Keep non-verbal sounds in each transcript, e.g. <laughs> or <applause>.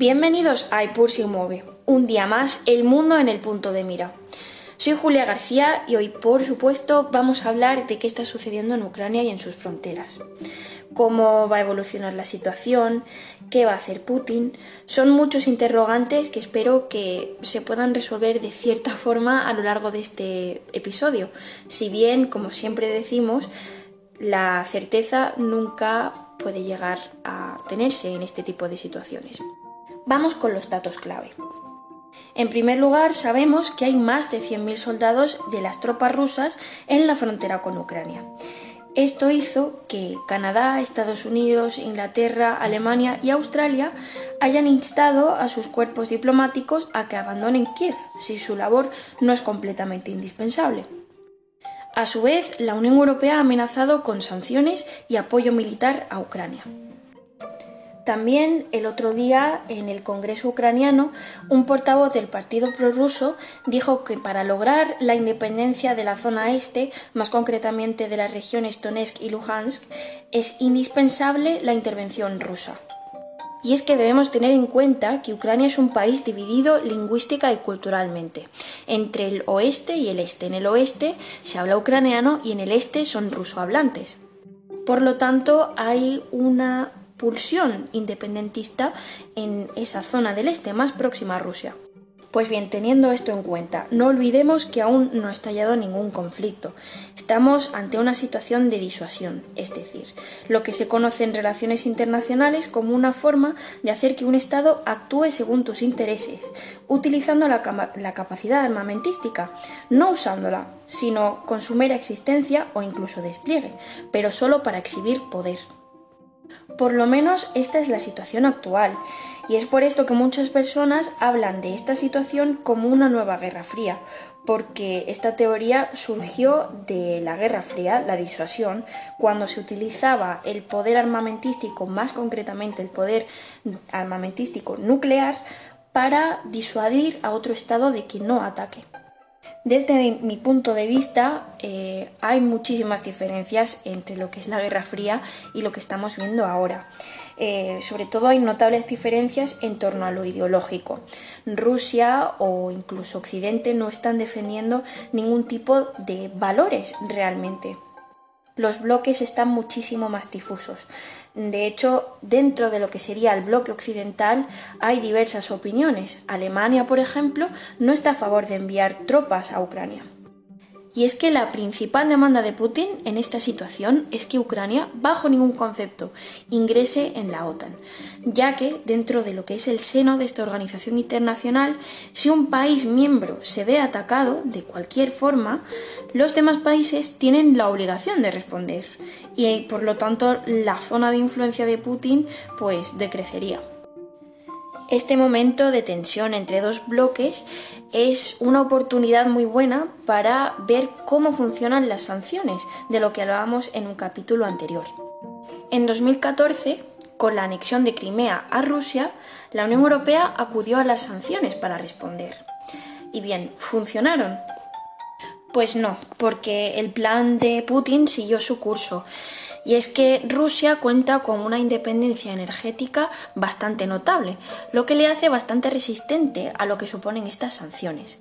Bienvenidos a Ipur se mueve, un día más, el mundo en el punto de mira. Soy Julia García y hoy, por supuesto, vamos a hablar de qué está sucediendo en Ucrania y en sus fronteras. Cómo va a evolucionar la situación, qué va a hacer Putin. Son muchos interrogantes que espero que se puedan resolver de cierta <laughs> forma a lo largo de este episodio. Si bien, como siempre decimos, la certeza nunca puede llegar a tenerse en este tipo de situaciones. Vamos con los datos clave. En primer lugar, sabemos que hay más de 100.000 soldados de las tropas rusas en la frontera con Ucrania. Esto hizo que Canadá, Estados Unidos, Inglaterra, Alemania y Australia hayan instado a sus cuerpos diplomáticos a que abandonen Kiev si su labor no es completamente indispensable. A su vez, la Unión Europea ha amenazado con sanciones y apoyo militar a Ucrania. También el otro día en el Congreso ucraniano, un portavoz del partido prorruso dijo que para lograr la independencia de la zona este, más concretamente de las regiones Donetsk y Luhansk, es indispensable la intervención rusa. Y es que debemos tener en cuenta que Ucrania es un país dividido lingüística y culturalmente, entre el oeste y el este. En el oeste se habla ucraniano y en el este son rusohablantes. Por lo tanto, hay una pulsión independentista en esa zona del este más próxima a Rusia. Pues bien, teniendo esto en cuenta, no olvidemos que aún no ha estallado ningún conflicto. Estamos ante una situación de disuasión, es decir, lo que se conoce en relaciones internacionales como una forma de hacer que un Estado actúe según tus intereses, utilizando la, la capacidad armamentística, no usándola, sino con su mera existencia o incluso despliegue, pero solo para exhibir poder. Por lo menos esta es la situación actual, y es por esto que muchas personas hablan de esta situación como una nueva Guerra Fría, porque esta teoría surgió de la Guerra Fría, la disuasión, cuando se utilizaba el poder armamentístico, más concretamente el poder armamentístico nuclear, para disuadir a otro Estado de que no ataque. Desde mi punto de vista, eh, hay muchísimas diferencias entre lo que es la Guerra Fría y lo que estamos viendo ahora. Eh, sobre todo hay notables diferencias en torno a lo ideológico. Rusia o incluso Occidente no están defendiendo ningún tipo de valores realmente los bloques están muchísimo más difusos. De hecho, dentro de lo que sería el bloque occidental hay diversas opiniones. Alemania, por ejemplo, no está a favor de enviar tropas a Ucrania. Y es que la principal demanda de Putin en esta situación es que Ucrania, bajo ningún concepto, ingrese en la OTAN, ya que dentro de lo que es el seno de esta organización internacional, si un país miembro se ve atacado de cualquier forma, los demás países tienen la obligación de responder y por lo tanto la zona de influencia de Putin pues decrecería. Este momento de tensión entre dos bloques es una oportunidad muy buena para ver cómo funcionan las sanciones, de lo que hablábamos en un capítulo anterior. En 2014, con la anexión de Crimea a Rusia, la Unión Europea acudió a las sanciones para responder. Y bien, ¿funcionaron? Pues no, porque el plan de Putin siguió su curso y es que Rusia cuenta con una independencia energética bastante notable, lo que le hace bastante resistente a lo que suponen estas sanciones.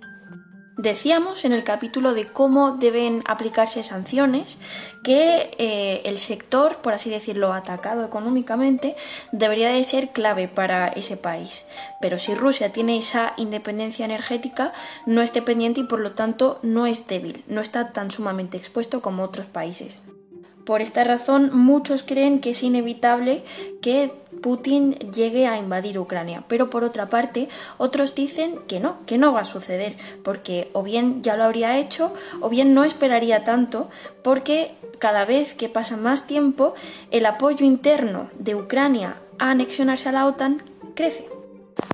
Decíamos en el capítulo de cómo deben aplicarse sanciones que eh, el sector, por así decirlo, atacado económicamente, debería de ser clave para ese país. Pero si Rusia tiene esa independencia energética, no es dependiente y por lo tanto no es débil, no está tan sumamente expuesto como otros países. Por esta razón, muchos creen que es inevitable que Putin llegue a invadir Ucrania, pero por otra parte, otros dicen que no, que no va a suceder, porque o bien ya lo habría hecho, o bien no esperaría tanto, porque cada vez que pasa más tiempo, el apoyo interno de Ucrania a anexionarse a la OTAN crece.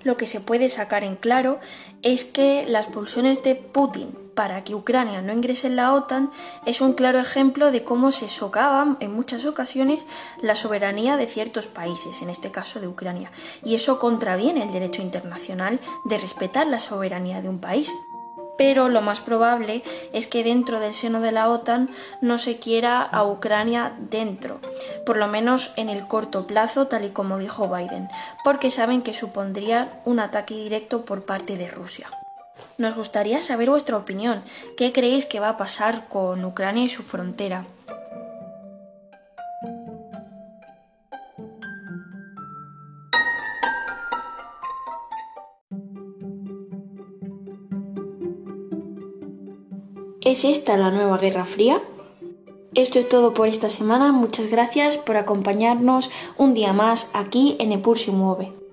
Lo que se puede sacar en claro es que las pulsiones de Putin para que Ucrania no ingrese en la OTAN es un claro ejemplo de cómo se socava en muchas ocasiones la soberanía de ciertos países, en este caso de Ucrania, y eso contraviene el derecho internacional de respetar la soberanía de un país. pero lo más probable es que dentro del seno de la OTAN no se quiera a Ucrania dentro, por lo menos en el corto plazo, tal y como dijo Biden, porque saben que supondría un ataque directo por parte de Rusia. Nos gustaría saber vuestra opinión. ¿Qué creéis que va a pasar con Ucrania y su frontera? ¿Es esta la nueva Guerra Fría? Esto es todo por esta semana. Muchas gracias por acompañarnos un día más aquí en Epur se mueve.